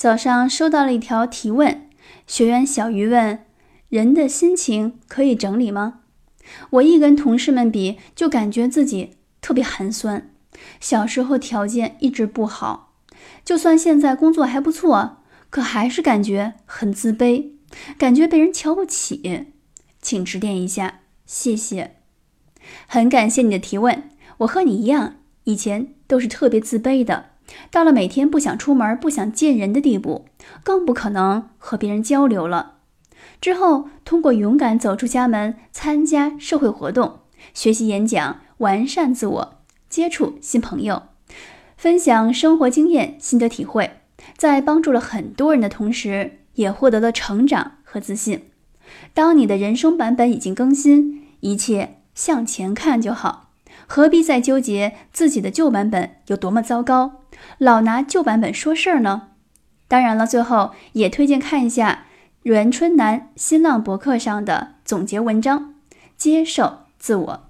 早上收到了一条提问，学员小鱼问：“人的心情可以整理吗？”我一跟同事们比，就感觉自己特别寒酸。小时候条件一直不好，就算现在工作还不错，可还是感觉很自卑，感觉被人瞧不起。请指点一下，谢谢。很感谢你的提问，我和你一样，以前都是特别自卑的。到了每天不想出门、不想见人的地步，更不可能和别人交流了。之后，通过勇敢走出家门，参加社会活动，学习演讲，完善自我，接触新朋友，分享生活经验、心得体会，在帮助了很多人的同时，也获得了成长和自信。当你的人生版本已经更新，一切向前看就好，何必再纠结自己的旧版本有多么糟糕？老拿旧版本说事儿呢？当然了，最后也推荐看一下袁春楠新浪博客上的总结文章：接受自我。